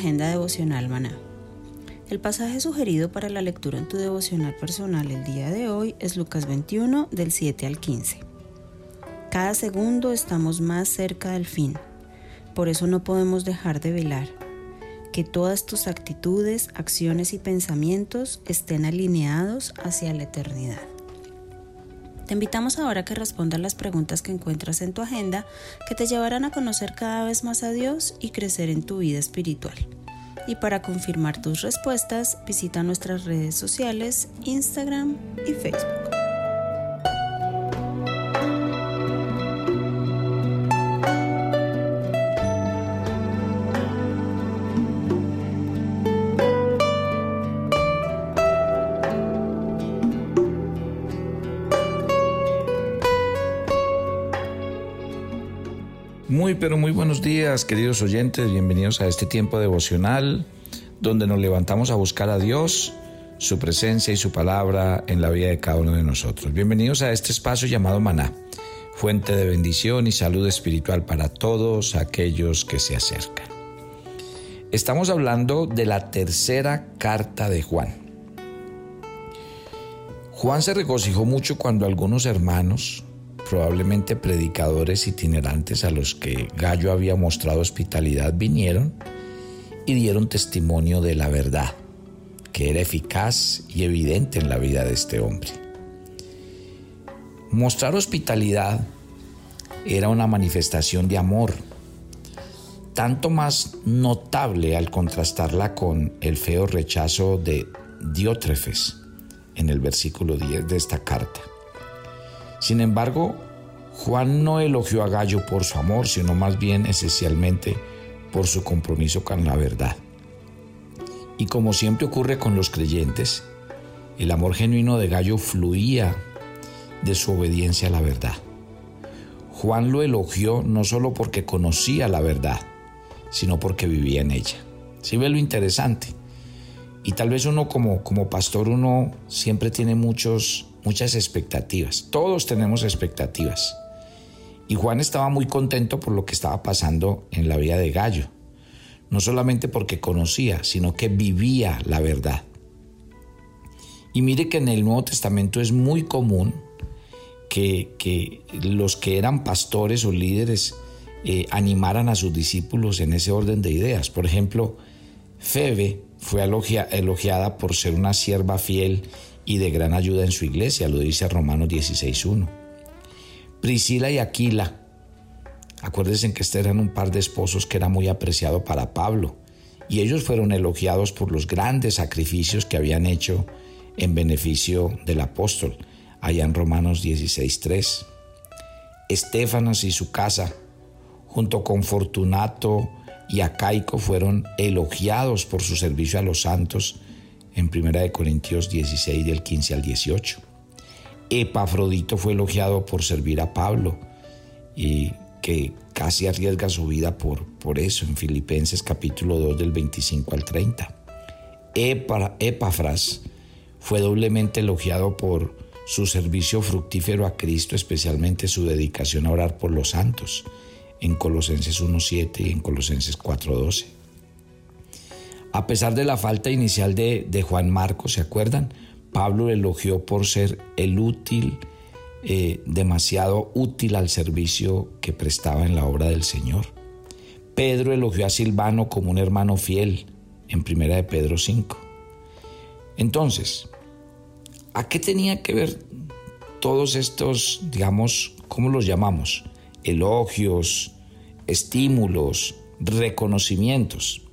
Agenda devocional, maná. El pasaje sugerido para la lectura en tu devocional personal el día de hoy es Lucas 21 del 7 al 15. Cada segundo estamos más cerca del fin, por eso no podemos dejar de velar. Que todas tus actitudes, acciones y pensamientos estén alineados hacia la eternidad. Te invitamos ahora a que respondas las preguntas que encuentras en tu agenda que te llevarán a conocer cada vez más a Dios y crecer en tu vida espiritual. Y para confirmar tus respuestas, visita nuestras redes sociales, Instagram y Facebook. Pero muy buenos días, queridos oyentes. Bienvenidos a este tiempo devocional donde nos levantamos a buscar a Dios, su presencia y su palabra en la vida de cada uno de nosotros. Bienvenidos a este espacio llamado Maná, fuente de bendición y salud espiritual para todos aquellos que se acercan. Estamos hablando de la tercera carta de Juan. Juan se regocijó mucho cuando algunos hermanos, probablemente predicadores itinerantes a los que Gallo había mostrado hospitalidad, vinieron y dieron testimonio de la verdad, que era eficaz y evidente en la vida de este hombre. Mostrar hospitalidad era una manifestación de amor, tanto más notable al contrastarla con el feo rechazo de Diótrefes en el versículo 10 de esta carta. Sin embargo, Juan no elogió a Gallo por su amor, sino más bien esencialmente por su compromiso con la verdad. Y como siempre ocurre con los creyentes, el amor genuino de Gallo fluía de su obediencia a la verdad. Juan lo elogió no solo porque conocía la verdad, sino porque vivía en ella. ¿Sí ve lo interesante? Y tal vez uno como, como pastor, uno siempre tiene muchos muchas expectativas. Todos tenemos expectativas. Y Juan estaba muy contento por lo que estaba pasando en la vida de Gallo. No solamente porque conocía, sino que vivía la verdad. Y mire que en el Nuevo Testamento es muy común que, los que eran pastores o líderes eh, animaran a sus discípulos en ese orden de ideas. Por ejemplo, Febe fue elogiada por ser una sierva fiel y de gran ayuda en su iglesia, lo dice Romanos 16.1. Priscila y Aquila, acuérdense que este eran un par de esposos que era muy apreciado para Pablo, y ellos fueron elogiados por los grandes sacrificios que habían hecho en beneficio del apóstol, allá en Romanos 16.3. Estefanas y su casa, junto con Fortunato y Acaico, fueron elogiados por su servicio a los santos en 1 Corintios 16 del 15 al 18. Epafrodito fue elogiado por servir a Pablo y que casi arriesga su vida por, por eso en Filipenses capítulo 2 del 25 al 30. Epafras fue doblemente elogiado por su servicio fructífero a Cristo, especialmente su dedicación a orar por los santos, en Colosenses 1.7 y en Colosenses 4.12. A pesar de la falta inicial de, Juan Marcos, ¿se acuerdan? Pablo lo elogió por ser el útil, eh, demasiado útil al servicio que prestaba en la obra del Señor. Pedro elogió a Silvano como un hermano fiel en primera de Pedro 5. Entonces, ¿a qué tenía que ver todos estos, digamos, ¿cómo los llamamos? Elogios, estímulos, reconocimientos.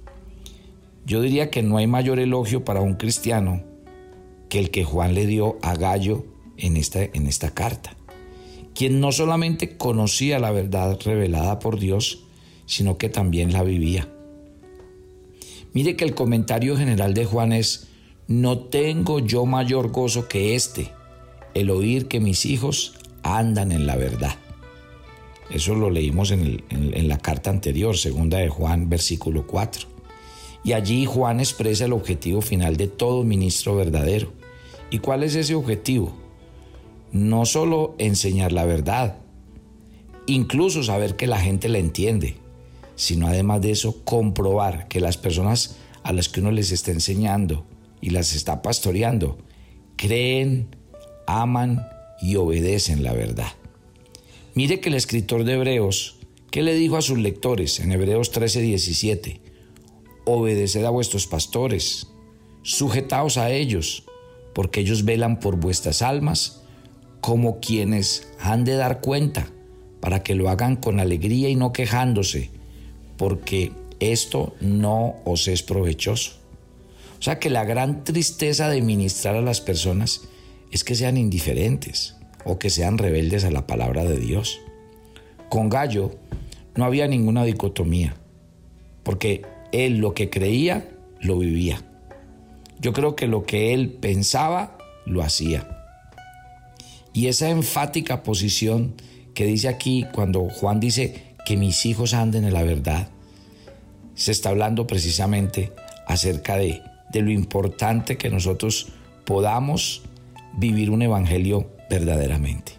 Yo diría que no hay mayor elogio para un cristiano que el que Juan le dio a Gallo en esta, en esta carta, quien no solamente conocía la verdad revelada por Dios, sino que también la vivía. Mire que el comentario general de Juan es, no tengo yo mayor gozo que este, el oír que mis hijos andan en la verdad. Eso lo leímos en, en, la carta anterior, segunda de Juan, versículo 4. Y allí Juan expresa el objetivo final de todo ministro verdadero. ¿Y cuál es ese objetivo? No solo enseñar la verdad, incluso saber que la gente la entiende, sino además de eso comprobar que las personas a las que uno les está enseñando y las está pastoreando creen, aman y obedecen la verdad. Mire que el escritor de Hebreos, ¿qué le dijo a sus lectores en Hebreos 13:17? Obedeced a vuestros pastores, sujetaos a ellos, porque ellos velan por vuestras almas como quienes han de dar cuenta, para que lo hagan con alegría y no quejándose, porque esto no os es provechoso. O sea que la gran tristeza de ministrar a las personas es que sean indiferentes o que sean rebeldes a la palabra de Dios. Con Gallo no había ninguna dicotomía, porque él lo que creía, lo vivía. Yo creo que lo que él pensaba, lo hacía. Y esa enfática posición que dice aquí cuando Juan dice que mis hijos anden en la verdad, se está hablando precisamente acerca de, de lo importante que nosotros podamos vivir un evangelio verdaderamente.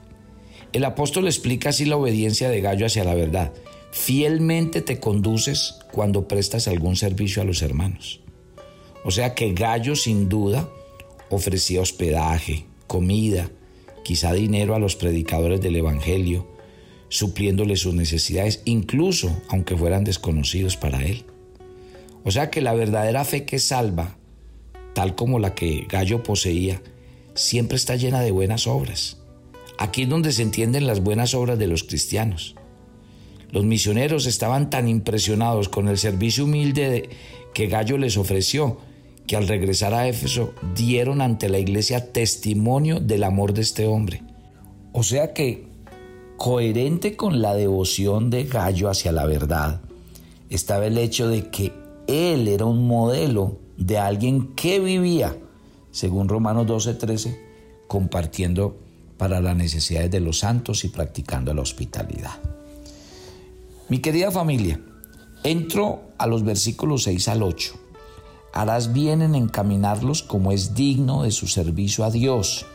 El apóstol explica así la obediencia de Gallo hacia la verdad. Fielmente te conduces cuando prestas algún servicio a los hermanos. O sea que Gallo sin duda ofrecía hospedaje, comida, quizá dinero a los predicadores del Evangelio, supliéndoles sus necesidades, incluso aunque fueran desconocidos para él. O sea que la verdadera fe que salva, tal como la que Gallo poseía, siempre está llena de buenas obras. Aquí es donde se entienden las buenas obras de los cristianos. Los misioneros estaban tan impresionados con el servicio humilde que Gallo les ofreció que al regresar a Éfeso dieron ante la iglesia testimonio del amor de este hombre. O sea que, coherente con la devoción de Gallo hacia la verdad, estaba el hecho de que él era un modelo de alguien que vivía según Romanos 12:13, compartiendo para las necesidades de los santos y practicando la hospitalidad. Mi querida familia, entro a los versículos 6 al 8. Harás bien en encaminarlos como es digno de su servicio a Dios,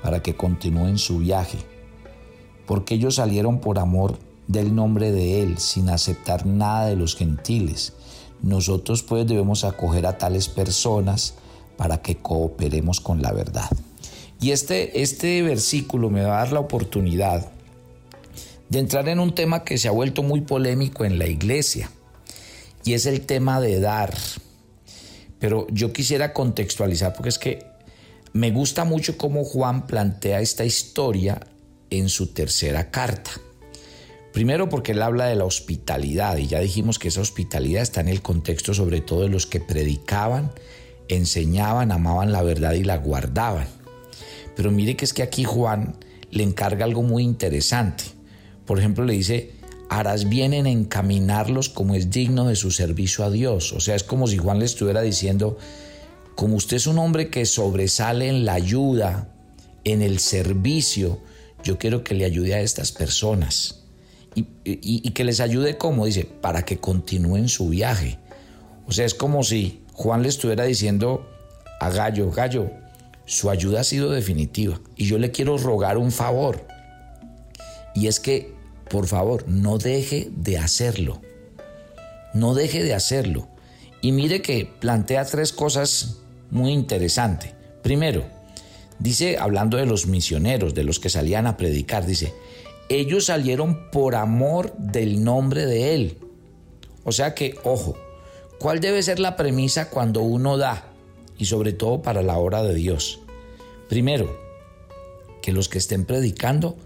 para que continúen su viaje, porque ellos salieron por amor del nombre de Él, sin aceptar nada de los gentiles. Nosotros pues debemos acoger a tales personas, para que cooperemos con la verdad. Y este, este versículo me va a dar la oportunidad de entrar en un tema que se ha vuelto muy polémico en la iglesia, y es el tema de dar. Pero yo quisiera contextualizar, porque es que me gusta mucho cómo Juan plantea esta historia en su tercera carta. Primero porque él habla de la hospitalidad y ya dijimos que esa hospitalidad está en el contexto sobre todo de los que predicaban enseñaban, amaban la verdad y la guardaban. Pero mire que es que aquí Juan le encarga algo muy interesante. Por ejemplo, le dice, harás bien en encaminarlos como es digno de su servicio a Dios. O sea, es como si Juan le estuviera diciendo, como usted es un hombre que sobresale en la ayuda, en el servicio, yo quiero que le ayude a estas personas. Y, que les ayude como, dice, para que continúen su viaje. O sea, es como si Juan le estuviera diciendo a Gallo, Gallo, su ayuda ha sido definitiva y yo le quiero rogar un favor. Y es que, por favor, no deje de hacerlo. No deje de hacerlo. Y mire que plantea tres cosas muy interesantes. Primero, Dice, hablando de los misioneros, de los que salían a predicar, dice, ellos salieron por amor del nombre de Él. O sea que, ojo, ¿cuál debe ser la premisa cuando uno da? Y sobre todo para la obra de Dios. Primero, que los que estén predicando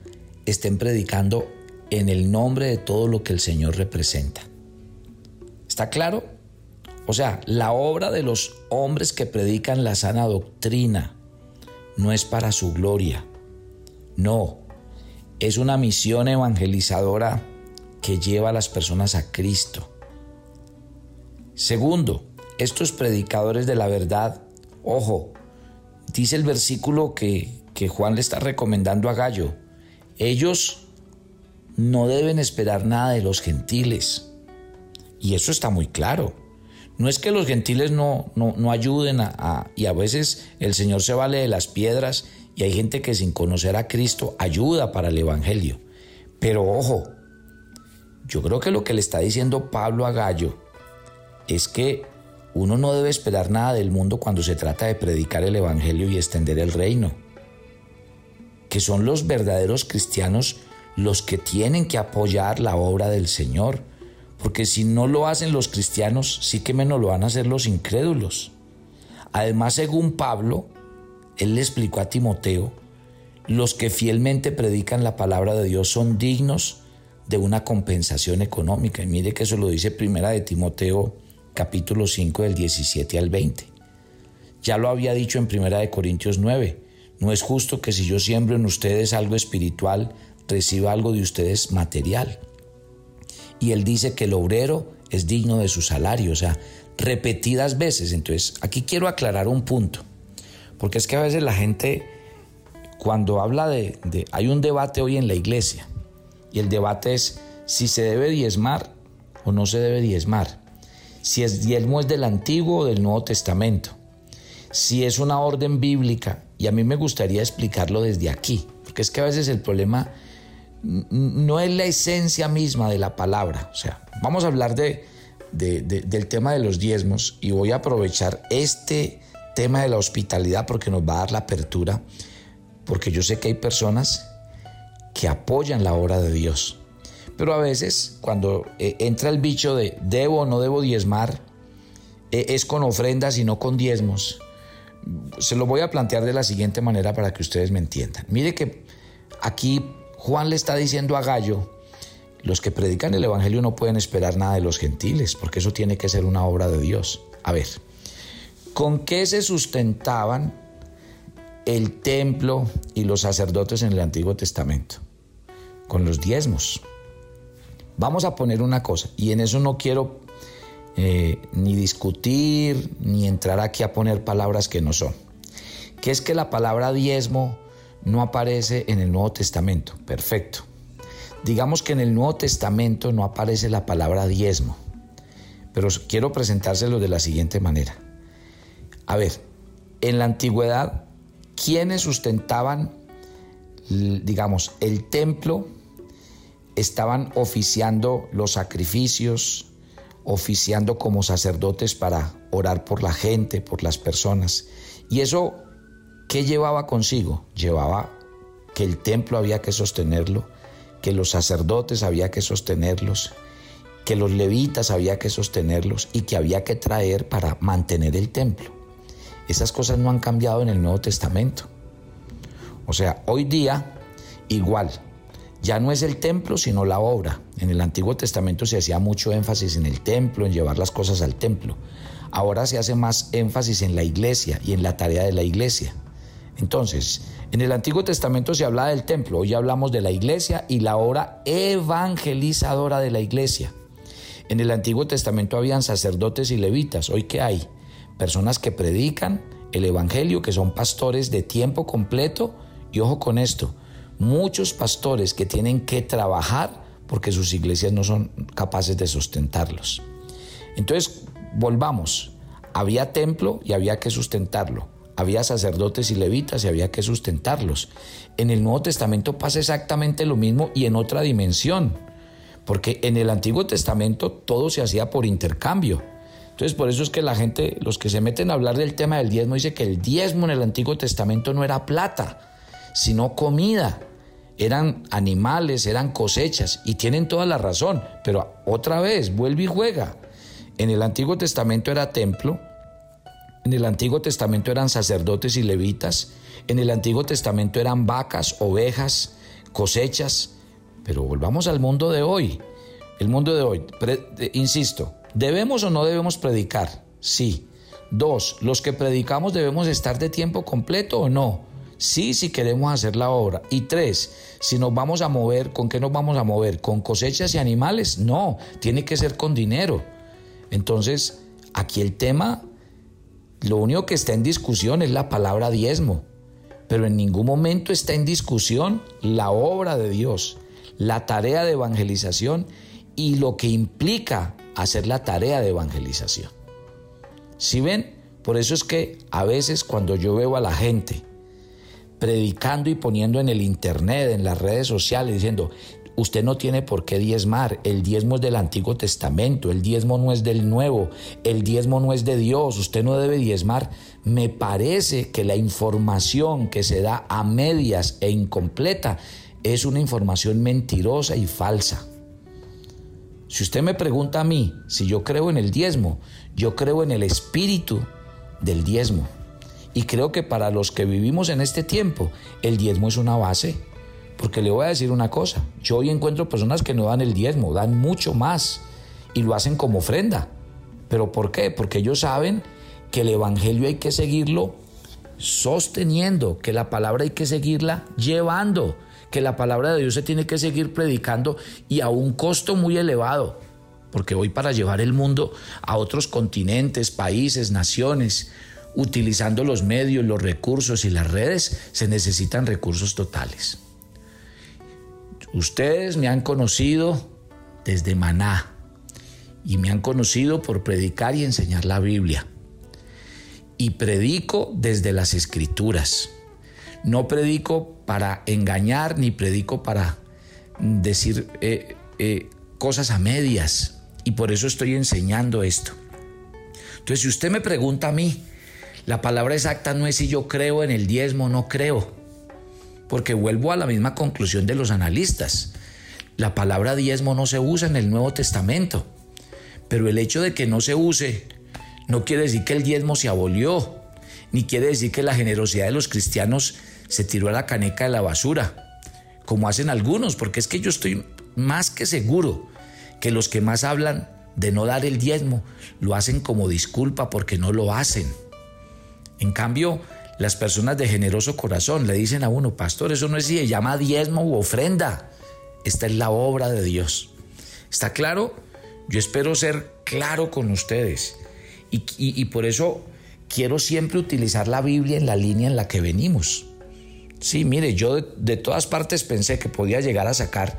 estén predicando en el nombre de todo lo que el Señor representa. ¿Está claro? O sea, la obra de los hombres que predican la sana doctrina no es para su gloria. No, es una misión evangelizadora que lleva a las personas a Cristo. Segundo, estos predicadores de la verdad, ojo, dice el versículo que, que Juan le está recomendando a Gallo, ellos no deben esperar nada de los gentiles. Y eso está muy claro. No es que los gentiles no, no, ayuden a, y a veces el Señor se vale de las piedras y hay gente que sin conocer a Cristo ayuda para el Evangelio. Pero ojo, yo creo que lo que le está diciendo Pablo a Gallo es que uno no debe esperar nada del mundo cuando se trata de predicar el Evangelio y extender el reino. Que son los verdaderos cristianos los que tienen que apoyar la obra del Señor porque si no lo hacen los cristianos, sí que menos lo van a hacer los incrédulos. Además, según Pablo, él le explicó a Timoteo, los que fielmente predican la palabra de Dios son dignos de una compensación económica. Y mire que eso lo dice primera de Timoteo capítulo 5 del 17 al 20. Ya lo había dicho en primera de Corintios 9. No es justo que si yo siembro en ustedes algo espiritual, reciba algo de ustedes material y él dice que el obrero es digno de su salario, o sea, repetidas veces. Entonces, aquí quiero aclarar un punto, porque es que a veces la gente, cuando habla de, hay un debate hoy en la iglesia, y el debate es si se debe diezmar o no se debe diezmar, si es diezmo es del Antiguo o del Nuevo Testamento, si es una orden bíblica, y a mí me gustaría explicarlo desde aquí, porque es que a veces el problema no es la esencia misma de la palabra. O sea, vamos a hablar de, del tema de los diezmos y voy a aprovechar este tema de la hospitalidad porque nos va a dar la apertura, porque yo sé que hay personas que apoyan la obra de Dios. Pero a veces cuando eh, entra el bicho de debo o no debo diezmar, eh, es con ofrendas y no con diezmos. Se lo voy a plantear de la siguiente manera para que ustedes me entiendan. Mire que aquí Juan le está diciendo a Gallo, los que predican el Evangelio no pueden esperar nada de los gentiles, porque eso tiene que ser una obra de Dios. A ver, ¿con qué se sustentaban el templo y los sacerdotes en el Antiguo Testamento? Con los diezmos. Vamos a poner una cosa, y en eso no quiero eh, ni discutir, ni entrar aquí a poner palabras que no son, que es que la palabra diezmo no aparece en el Nuevo Testamento. Perfecto. Digamos que en el Nuevo Testamento no aparece la palabra diezmo, pero quiero presentárselo de la siguiente manera. A ver, en la antigüedad, ¿quiénes sustentaban, digamos, el templo? Estaban oficiando los sacrificios, oficiando como sacerdotes para orar por la gente, por las personas. Y eso ¿Qué llevaba consigo? Llevaba que el templo había que sostenerlo, que los sacerdotes había que sostenerlos, que los levitas había que sostenerlos y que había que traer para mantener el templo. Esas cosas no han cambiado en el Nuevo Testamento. O sea, hoy día igual, ya no es el templo sino la obra. En el Antiguo Testamento se hacía mucho énfasis en el templo, en llevar las cosas al templo. Ahora se hace más énfasis en la iglesia y en la tarea de la iglesia. Entonces, en el Antiguo Testamento se habla del templo, hoy hablamos de la iglesia y la obra evangelizadora de la iglesia. En el Antiguo Testamento habían sacerdotes y levitas, hoy qué hay? Personas que predican el Evangelio, que son pastores de tiempo completo, y ojo con esto, muchos pastores que tienen que trabajar porque sus iglesias no son capaces de sustentarlos. Entonces, volvamos, había templo y había que sustentarlo. Había sacerdotes y levitas y había que sustentarlos. En el Nuevo Testamento pasa exactamente lo mismo y en otra dimensión, porque en el Antiguo Testamento todo se hacía por intercambio. Entonces por eso es que la gente, los que se meten a hablar del tema del diezmo, dice que el diezmo en el Antiguo Testamento no era plata, sino comida. Eran animales, eran cosechas, y tienen toda la razón, pero otra vez, vuelve y juega. En el Antiguo Testamento era templo, en el Antiguo Testamento eran sacerdotes y levitas, en el Antiguo Testamento eran vacas, ovejas, cosechas, pero volvamos al mundo de hoy. El mundo de hoy, insisto, ¿debemos o no debemos predicar? Sí. Dos, los que predicamos debemos estar de tiempo completo o no. Sí, si queremos hacer la obra. Y tres, si nos vamos a mover, ¿con qué nos vamos a mover? ¿Con cosechas y animales? No, tiene que ser con dinero. Entonces, aquí el tema, lo único que está en discusión es la palabra diezmo, pero en ningún momento está en discusión la obra de Dios, la tarea de evangelización y lo que implica hacer la tarea de evangelización. Si ven, por eso es que a veces cuando yo veo a la gente predicando y poniendo en el internet, en las redes sociales, diciendo, Usted no tiene por qué diezmar. El diezmo es del Antiguo Testamento, el diezmo no es del Nuevo, el diezmo no es de Dios, usted no debe diezmar. Me parece que la información que se da a medias e incompleta es una información mentirosa y falsa. Si usted me pregunta a mí si yo creo en el diezmo, yo creo en el espíritu del diezmo. Y creo que para los que vivimos en este tiempo, el diezmo es una base. Porque le voy a decir una cosa, yo hoy encuentro personas que no dan el diezmo, dan mucho más y lo hacen como ofrenda. ¿Pero por qué? Porque ellos saben que el Evangelio hay que seguirlo sosteniendo, que la palabra hay que seguirla llevando, que la palabra de Dios se tiene que seguir predicando y a un costo muy elevado. Porque hoy para llevar el mundo a otros continentes, países, naciones, utilizando los medios, los recursos y las redes, se necesitan recursos totales. Ustedes me han conocido desde Maná y me han conocido por predicar y enseñar la Biblia. Y predico desde las escrituras. No predico para engañar ni predico para decir eh, eh, cosas a medias. Y por eso estoy enseñando esto. Entonces, si usted me pregunta a mí, la palabra exacta no es si yo creo en el diezmo o no creo porque vuelvo a la misma conclusión de los analistas. La palabra diezmo no se usa en el Nuevo Testamento, pero el hecho de que no se use no quiere decir que el diezmo se abolió, ni quiere decir que la generosidad de los cristianos se tiró a la caneca de la basura, como hacen algunos, porque es que yo estoy más que seguro que los que más hablan de no dar el diezmo lo hacen como disculpa porque no lo hacen. En cambio, las personas de generoso corazón le dicen a uno, pastor, eso no es si llama diezmo u ofrenda. Esta es la obra de Dios. ¿Está claro? Yo espero ser claro con ustedes. Y, por eso quiero siempre utilizar la Biblia en la línea en la que venimos. Sí, mire, yo de, todas partes pensé que podía llegar a sacar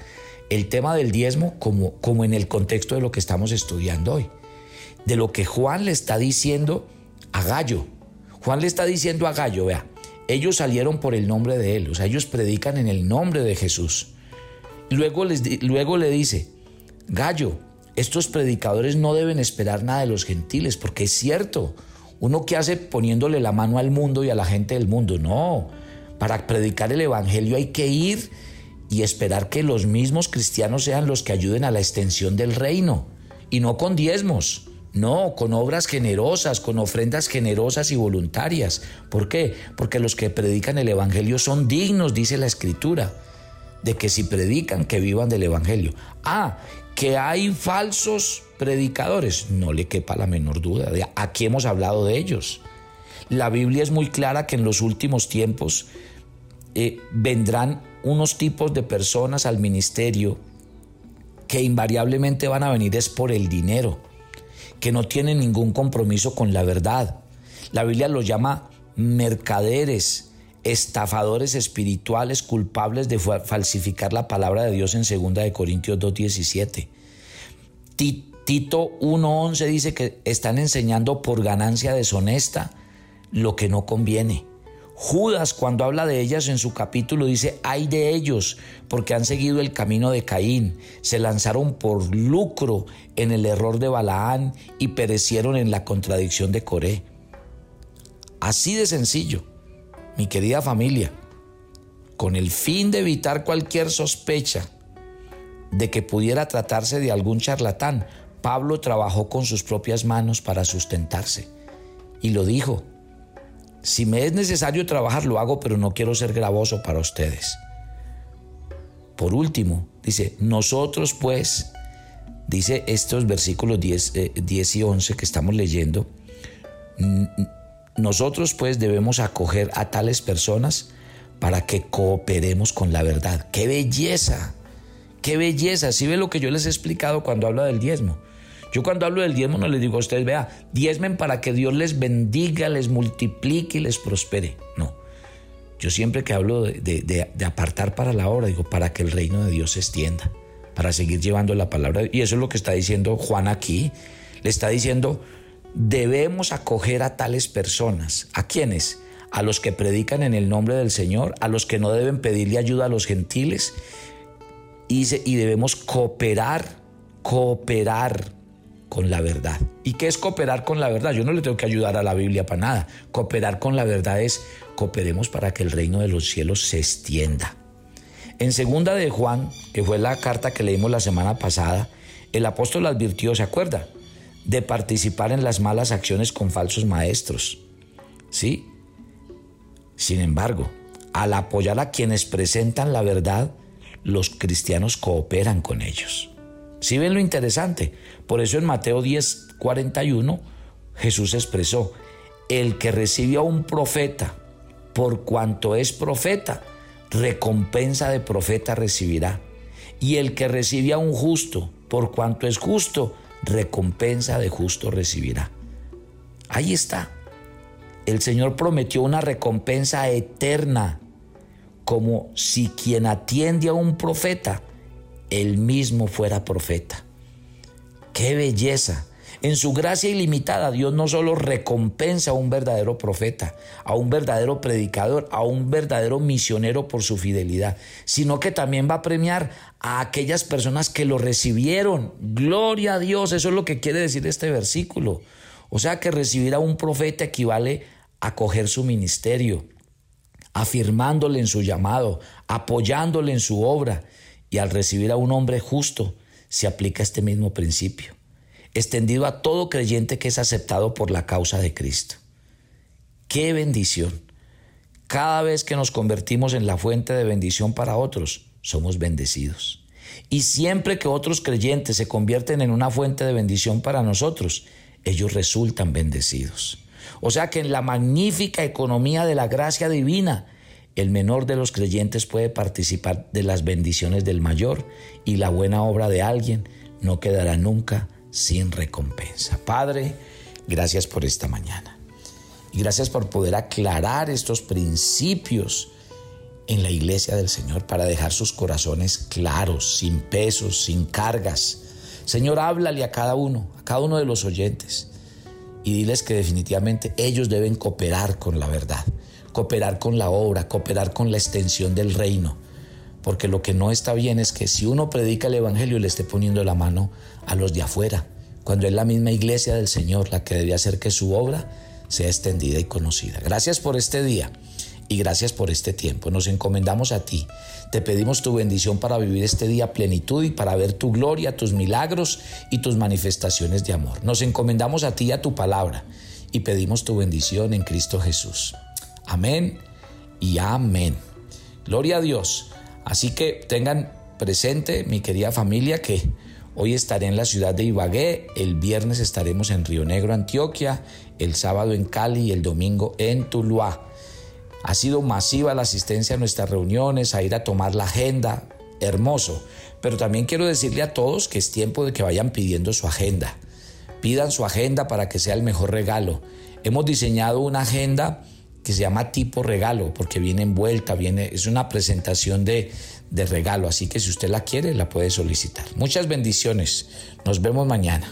el tema del diezmo como, como en el contexto de lo que estamos estudiando hoy. De lo que Juan le está diciendo a Gallo Juan le está diciendo a Gallo, vea, ellos salieron por el nombre de él, o sea, ellos predican en el nombre de Jesús. Luego, les, luego le dice, Gallo, estos predicadores no deben esperar nada de los gentiles, porque es cierto, uno que hace poniéndole la mano al mundo y a la gente del mundo, no, para predicar el Evangelio hay que ir y esperar que los mismos cristianos sean los que ayuden a la extensión del reino, y no con diezmos. No, con obras generosas, con ofrendas generosas y voluntarias. ¿Por qué? Porque los que predican el Evangelio son dignos, dice la Escritura, de que si predican, que vivan del Evangelio. Ah, que hay falsos predicadores, no le quepa la menor duda. Aquí hemos hablado de ellos. La Biblia es muy clara que en los últimos tiempos eh, vendrán unos tipos de personas al ministerio que invariablemente van a venir es por el dinero que no tienen ningún compromiso con la verdad. La Biblia los llama mercaderes, estafadores espirituales culpables de falsificar la palabra de Dios en 2 de Corintios 2:17. Tito 1:11 dice que están enseñando por ganancia deshonesta lo que no conviene. Judas cuando habla de ellas en su capítulo dice, hay de ellos, porque han seguido el camino de Caín, se lanzaron por lucro en el error de Balaán y perecieron en la contradicción de Coré. Así de sencillo, mi querida familia, con el fin de evitar cualquier sospecha de que pudiera tratarse de algún charlatán, Pablo trabajó con sus propias manos para sustentarse. Y lo dijo, si me es necesario trabajar, lo hago, pero no quiero ser gravoso para ustedes. Por último, dice, nosotros pues, dice estos versículos 10, 10 eh, y 11 que estamos leyendo, nosotros pues debemos acoger a tales personas para que cooperemos con la verdad. ¡Qué belleza! ¡Qué belleza! Si ¿Sí ve lo que yo les he explicado cuando hablo del diezmo. Yo cuando hablo del diezmo no les digo a ustedes, vea, diezmen para que Dios les bendiga, les multiplique y les prospere. No. Yo siempre que hablo de, apartar para la obra, digo, para que el reino de Dios se extienda, para seguir llevando la palabra. Y eso es lo que está diciendo Juan aquí. Le está diciendo, debemos acoger a tales personas. ¿A quiénes? A los que predican en el nombre del Señor, a los que no deben pedirle ayuda a los gentiles. Y, y debemos cooperar, cooperar con la verdad. ¿Y qué es cooperar con la verdad? Yo no le tengo que ayudar a la Biblia para nada. Cooperar con la verdad es cooperemos para que el reino de los cielos se extienda. En segunda de Juan, que fue la carta que leímos la semana pasada, el apóstol advirtió, ¿se acuerda? De participar en las malas acciones con falsos maestros. ¿Sí? Sin embargo, al apoyar a quienes presentan la verdad, los cristianos cooperan con ellos. ¿Sí ven lo interesante? Por eso en Mateo 10, 41, Jesús expresó, el que recibe a un profeta, por cuanto es profeta, recompensa de profeta recibirá. Y el que recibe a un justo, por cuanto es justo, recompensa de justo recibirá. Ahí está. El Señor prometió una recompensa eterna, como si quien atiende a un profeta él mismo fuera profeta. ¡Qué belleza! En su gracia ilimitada, Dios no solo recompensa a un verdadero profeta, a un verdadero predicador, a un verdadero misionero por su fidelidad, sino que también va a premiar a aquellas personas que lo recibieron. Gloria a Dios, eso es lo que quiere decir este versículo. O sea que recibir a un profeta equivale a coger su ministerio, afirmándole en su llamado, apoyándole en su obra y al recibir a un hombre justo se aplica este mismo principio, extendido a todo creyente que es aceptado por la causa de Cristo. ¡Qué bendición! Cada vez que nos convertimos en la fuente de bendición para otros, somos bendecidos. Y siempre que otros creyentes se convierten en una fuente de bendición para nosotros, ellos resultan bendecidos. O sea que en la magnífica economía de la gracia divina el menor de los creyentes puede participar de las bendiciones del mayor y la buena obra de alguien no quedará nunca sin recompensa. Padre, gracias por esta mañana. Y gracias por poder aclarar estos principios en la iglesia del Señor para dejar sus corazones claros, sin pesos, sin cargas. Señor, háblale a cada uno, a cada uno de los oyentes y diles que definitivamente ellos deben cooperar con la verdad cooperar con la obra, cooperar con la extensión del reino. Porque lo que no está bien es que si uno predica el Evangelio le esté poniendo la mano a los de afuera, cuando es la misma iglesia del Señor la que debe hacer que su obra sea extendida y conocida. Gracias por este día y gracias por este tiempo. Nos encomendamos a ti. Te pedimos tu bendición para vivir este día plenitud y para ver tu gloria, tus milagros y tus manifestaciones de amor. Nos encomendamos a ti y a tu palabra y pedimos tu bendición en Cristo Jesús. Amén y amén. Gloria a Dios. Así que tengan presente, mi querida familia, que hoy estaré en la ciudad de Ibagué, el viernes estaremos en Río Negro, Antioquia, el sábado en Cali y el domingo en Tuluá. Ha sido masiva la asistencia a nuestras reuniones, a ir a tomar la agenda, hermoso. Pero también quiero decirle a todos que es tiempo de que vayan pidiendo su agenda. Pidan su agenda para que sea el mejor regalo. Hemos diseñado una agenda que se llama tipo regalo, porque viene envuelta, viene, es una presentación de, de regalo, así que si usted la quiere, la puede solicitar. Muchas bendiciones, nos vemos mañana.